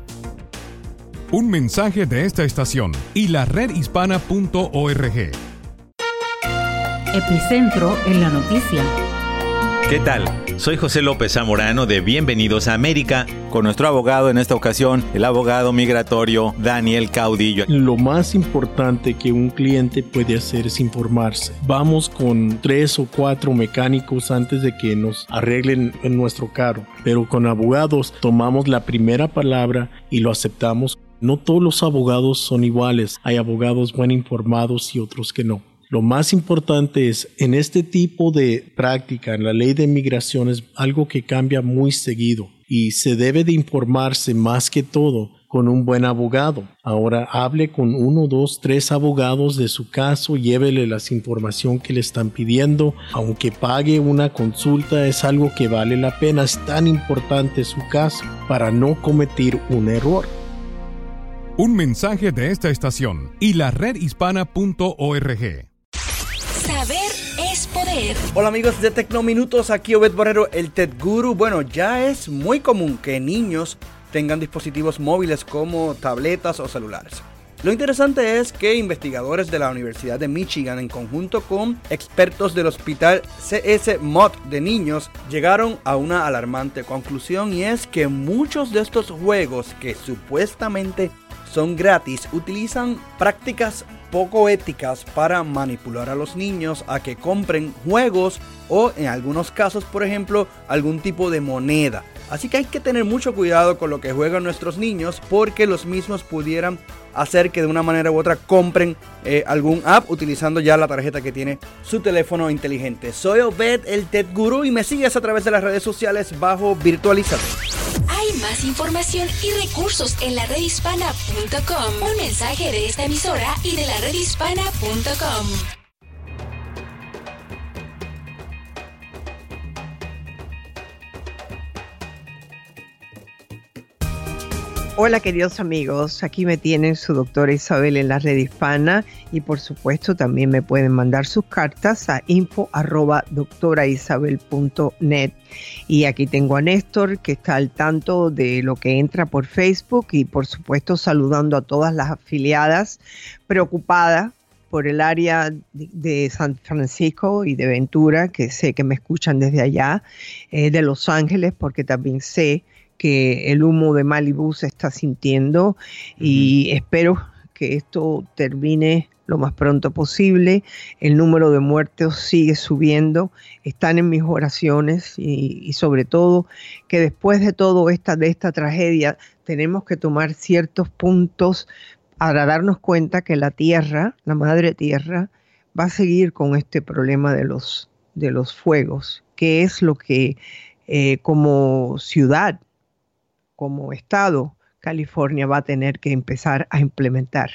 Un mensaje de esta estación y la redhispana.org. Epicentro en la noticia. ¿Qué tal? Soy José López Zamorano de Bienvenidos a América, con nuestro abogado en esta ocasión, el abogado migratorio Daniel Caudillo. Lo más importante que un cliente puede hacer es informarse. Vamos con tres o cuatro mecánicos antes de que nos arreglen en nuestro carro, pero con abogados tomamos la primera palabra y lo aceptamos. No todos los abogados son iguales, hay abogados bien informados y otros que no. Lo más importante es, en este tipo de práctica, en la ley de migración es algo que cambia muy seguido y se debe de informarse más que todo con un buen abogado. Ahora hable con uno, dos, tres abogados de su caso, llévele las información que le están pidiendo, aunque pague una consulta es algo que vale la pena, es tan importante su caso para no cometer un error. Un mensaje de esta estación y la redhispana.org. Saber es poder. Hola amigos de Tecnominutos, aquí Obed Borrero, el Ted Guru. Bueno, ya es muy común que niños tengan dispositivos móviles como tabletas o celulares. Lo interesante es que investigadores de la Universidad de Michigan en conjunto con expertos del hospital CS Mod de niños llegaron a una alarmante conclusión y es que muchos de estos juegos que supuestamente son gratis utilizan prácticas poco éticas para manipular a los niños a que compren juegos o en algunos casos por ejemplo algún tipo de moneda. Así que hay que tener mucho cuidado con lo que juegan nuestros niños porque los mismos pudieran hacer que de una manera u otra compren eh, algún app utilizando ya la tarjeta que tiene su teléfono inteligente. Soy Obed, el Ted Guru, y me sigues a través de las redes sociales bajo Virtualizate. Hay más información y recursos en la redhispana.com. Un mensaje de esta emisora y de la redhispana.com. Hola queridos amigos, aquí me tienen su doctora Isabel en la red hispana y por supuesto también me pueden mandar sus cartas a info y aquí tengo a Néstor que está al tanto de lo que entra por Facebook y por supuesto saludando a todas las afiliadas preocupadas por el área de San Francisco y de Ventura, que sé que me escuchan desde allá, eh, de Los Ángeles, porque también sé que el humo de Malibu se está sintiendo y espero que esto termine lo más pronto posible. El número de muertos sigue subiendo, están en mis oraciones y, sobre todo que después de todo esta, de esta tragedia tenemos que tomar ciertos puntos para darnos cuenta que la tierra, la madre tierra, va a seguir con este problema de los, de los fuegos, que es lo que eh, como ciudad como Estado, California va a tener que empezar a implementar.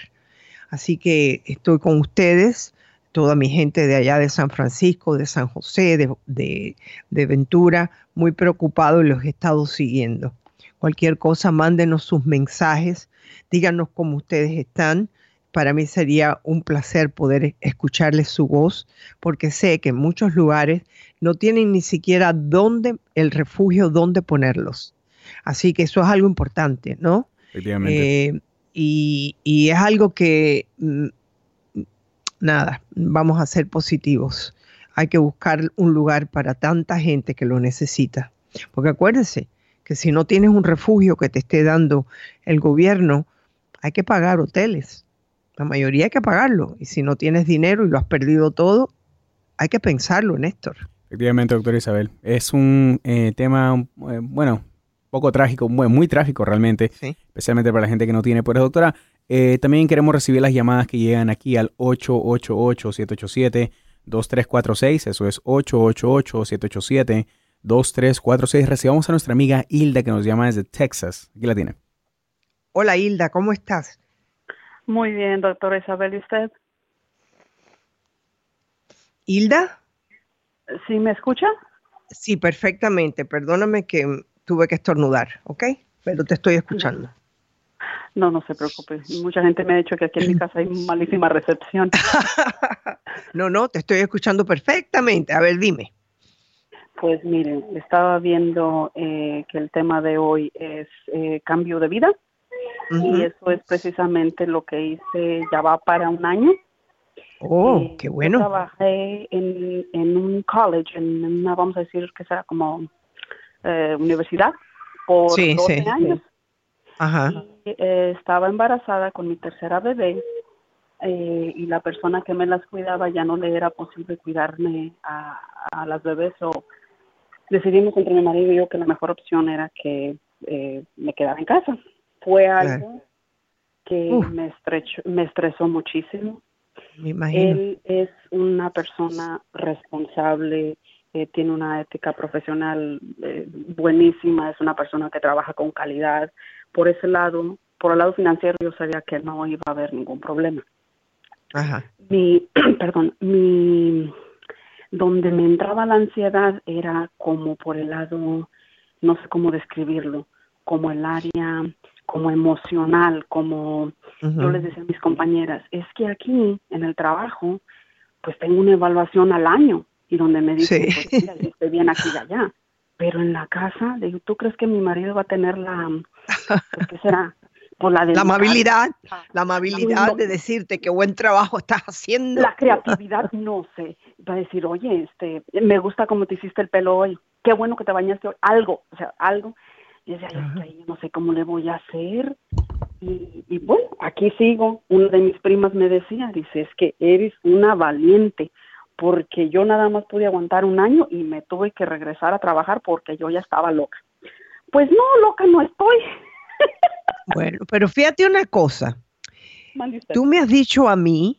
Así que estoy con ustedes, toda mi gente de allá de San Francisco, de San José, de, Ventura, muy preocupado y los he estado siguiendo. Cualquier cosa, mándenos sus mensajes, díganos cómo ustedes están. Para mí sería un placer poder escucharles su voz, porque sé que en muchos lugares no tienen ni siquiera dónde, el refugio, dónde ponerlos. Así que eso es algo importante, ¿no? Efectivamente. Eh, y, es algo que, mm, nada, vamos a ser positivos. Hay que buscar un lugar para tanta gente que lo necesita. Porque acuérdense que si no tienes un refugio que te esté dando el gobierno, hay que pagar hoteles. La mayoría hay que pagarlo. Y si no tienes dinero y lo has perdido todo, hay que pensarlo, Néstor. Efectivamente, doctora Isabel. Es un eh, tema, eh, bueno, poco trágico, muy, muy trágico realmente, especialmente para la gente que no tiene. Pues doctora, eh, también queremos recibir las llamadas que llegan aquí al 888-787-2346, eso es 888-787-2346. Recibamos a nuestra amiga Hilda que nos llama desde Texas. Aquí la tiene. Hola Hilda, ¿cómo estás? Muy bien, doctora Isabel, ¿y usted? ¿Hilda? ¿Sí me escucha? Sí, perfectamente. Perdóname que tuve que estornudar, ¿ok? Pero te estoy escuchando. No, no se preocupe. Mucha gente me ha dicho que aquí en mi casa hay malísima recepción. no, no, te estoy escuchando perfectamente. A ver, dime. Pues miren, estaba viendo eh, que el tema de hoy es eh, cambio de vida y eso es precisamente lo que hice, ya va para un año. Oh, eh, qué bueno. Yo trabajé en, en un college, en una, vamos a decir que sea como eh, universidad por 12 años. Eh, estaba embarazada con mi tercera bebé eh, y la persona que me las cuidaba ya no le era posible cuidarme a, las bebés o decidimos entre mi marido y yo que la mejor opción era que me quedara en casa. Fue algo que me, estrecho, me estresó muchísimo. Él es una persona responsable, eh, tiene una ética profesional eh, buenísima, es una persona que trabaja con calidad. Por ese lado, por el lado financiero, yo sabía que no iba a haber ningún problema. Ajá. Mi, perdón, mi, donde me entraba la ansiedad era como por el lado, no sé cómo describirlo, como el área, como emocional, como yo les decía a mis compañeras, es que aquí en el trabajo, pues tengo una evaluación al año y donde me dice, pues, estoy bien aquí y allá. Pero en la casa, digo, ¿tú crees que mi marido va a tener la, pues, ¿qué será? Por la, la amabilidad, la amabilidad de decirte qué buen trabajo estás haciendo. La creatividad, no sé. Va a decir, oye, este, me gusta cómo te hiciste el pelo hoy. Qué bueno que te bañaste hoy. Algo, o sea, algo. Y decía, yo no sé cómo le voy a hacer. Y, y, bueno, aquí sigo. Una de mis primas me decía, dice, es que eres una valiente porque yo nada más pude aguantar un año y me tuve que regresar a trabajar porque yo ya estaba loca. Pues no, loca no estoy. Bueno, pero fíjate una cosa. Tú me has dicho a mí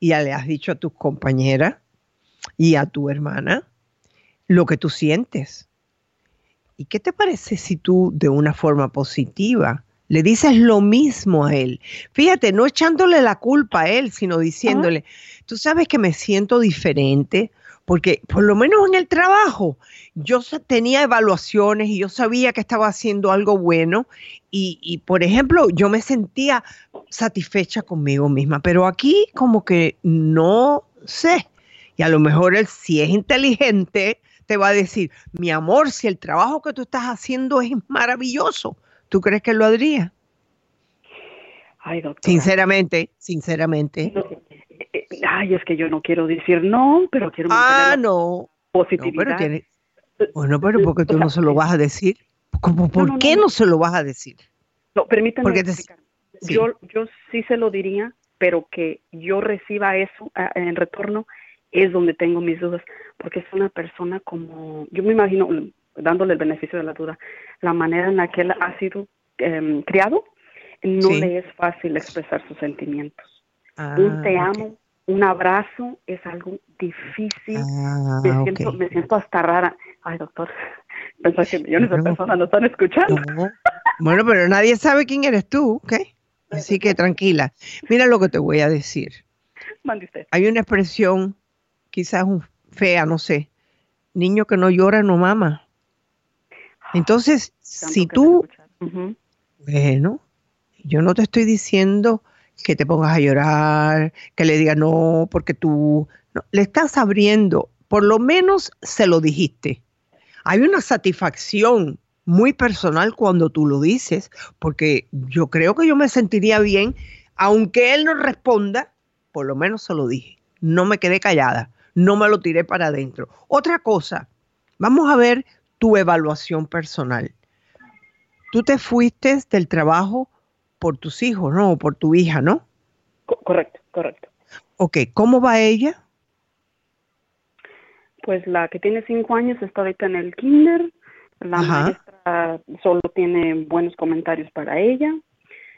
y ya le has dicho a tus compañeras y a tu hermana lo que tú sientes. ¿Y qué te parece si tú de una forma positiva le dices lo mismo a él. Fíjate, no echándole la culpa a él, sino diciéndole, tú sabes que me siento diferente, porque por lo menos en el trabajo yo tenía evaluaciones y yo sabía que estaba haciendo algo bueno y, por ejemplo, yo me sentía satisfecha conmigo misma, pero aquí como que no sé. Y a lo mejor él, si es inteligente, te va a decir, mi amor, si el trabajo que tú estás haciendo es maravilloso, ¿tú crees que lo haría? Ay, doctor. Sinceramente, sinceramente. Eh, eh, ay, es que yo no quiero decir no, pero quiero Ah, no. Positividad. pero bueno, pero porque tú no se lo vas a decir. ¿Por qué no, se lo vas a decir? No, permítame porque Yo, yo sí se lo diría, pero que yo reciba eso en retorno es donde tengo mis dudas, porque es una persona como, yo me imagino, dándole el beneficio de la duda, la manera en la que él ha sido em, criado, no le es fácil expresar sus sentimientos. un te ah, amo, un abrazo es algo difícil. Ah, me, siento, me siento hasta rara. Ay, doctor, pensé que millones de personas nos están escuchando. Bueno, pero nadie sabe quién eres tú, ¿ok? Así que tranquila. Mira lo que te voy a decir. Mande usted. Hay una expresión, quizás fea, no sé. Niño que no llora no mama. Entonces, si tú, bueno, yo no te estoy diciendo que te pongas a llorar, que le digas no, porque tú no, le estás abriendo, por lo menos se lo dijiste. Hay una satisfacción muy personal cuando tú lo dices, porque yo creo que yo me sentiría bien, aunque él no responda, por lo menos se lo dije. No me quedé callada, no me lo tiré para adentro. Otra cosa, vamos a ver tu evaluación personal. Tú te fuiste del trabajo por tus hijos, ¿no? O por tu hija, ¿no? correcto, correcto. Ok, ¿cómo va ella? Pues la que tiene cinco años está ahorita en el kinder. La maestra solo tiene buenos comentarios para ella.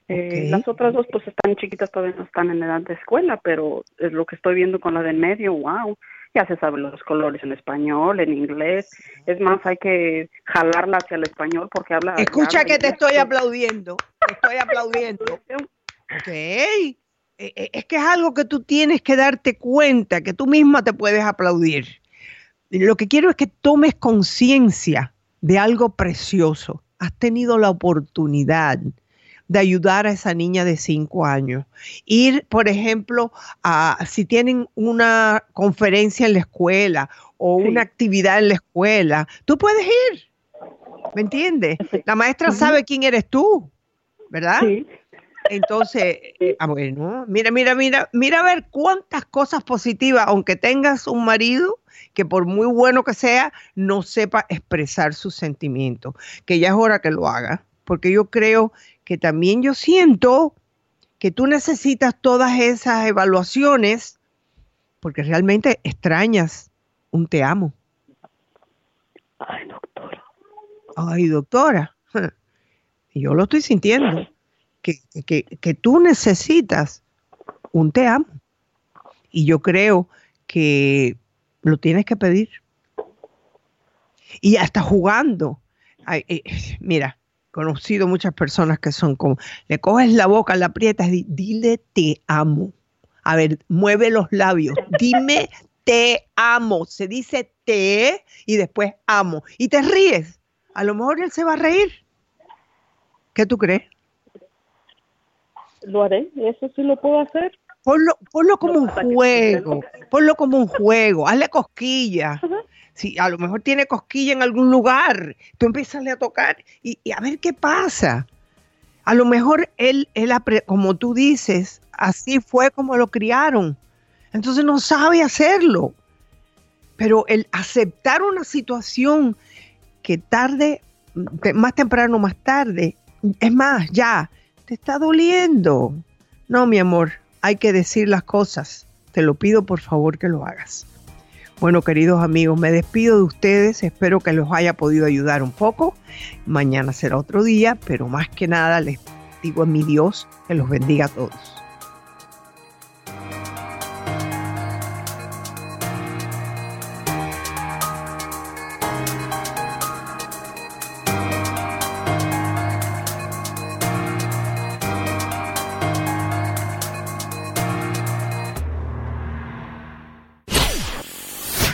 Eh, las otras dos pues están chiquitas, todavía no están en edad de escuela, pero es lo que estoy viendo con la del medio, wow, ya se saben los colores en español, en inglés. Es más, hay que jalarla hacia el español porque habla. Escucha que te estoy aplaudiendo, te estoy aplaudiendo. Ok. Eh, eh, es que es algo que tú tienes que darte cuenta, que tú misma te puedes aplaudir. Lo que quiero es que tomes conciencia de algo precioso. Has tenido la oportunidad de ayudar a esa niña de cinco años. Ir, por ejemplo, a si tienen una conferencia en la escuela o una actividad en la escuela, tú puedes ir. ¿Me entiendes? La maestra sabe quién eres tú, ¿verdad? Sí. Entonces, ah, bueno, mira, mira, mira, mira a ver cuántas cosas positivas, aunque tengas un marido que por muy bueno que sea, no sepa expresar sus sentimientos, que ya es hora que lo haga, porque yo creo que también yo siento que tú necesitas todas esas evaluaciones porque realmente extrañas un te amo. Ay, doctora. Ay, doctora. Yo lo estoy sintiendo. Que, que, que tú necesitas un te amo. Y yo creo que lo tienes que pedir. Y hasta jugando. Eh, mira, conocido muchas personas que son como, le coges la boca, la aprietas, y dile te amo. A ver, mueve los labios, dime te amo. Se dice te y después amo. Y te ríes. A lo mejor él se va a reír. ¿Qué tú crees? Lo haré, eso sí lo puedo hacer. Ponlo, ponlo como un juego, ponlo como un juego, hazle cosquillas si a lo mejor tiene cosquilla en algún lugar, tú empiezas a tocar y, a ver qué pasa. A lo mejor él, él, como tú dices, así fue como lo criaron. Entonces no sabe hacerlo. Pero el aceptar una situación que tarde, más temprano, más tarde, es más, ya, te está doliendo. No, mi amor, hay que decir las cosas. Te lo pido por favor que lo hagas. Bueno, queridos amigos, me despido de ustedes. Espero que los haya podido ayudar un poco. Mañana será otro día, pero más que nada les digo a mi Dios que los bendiga a todos.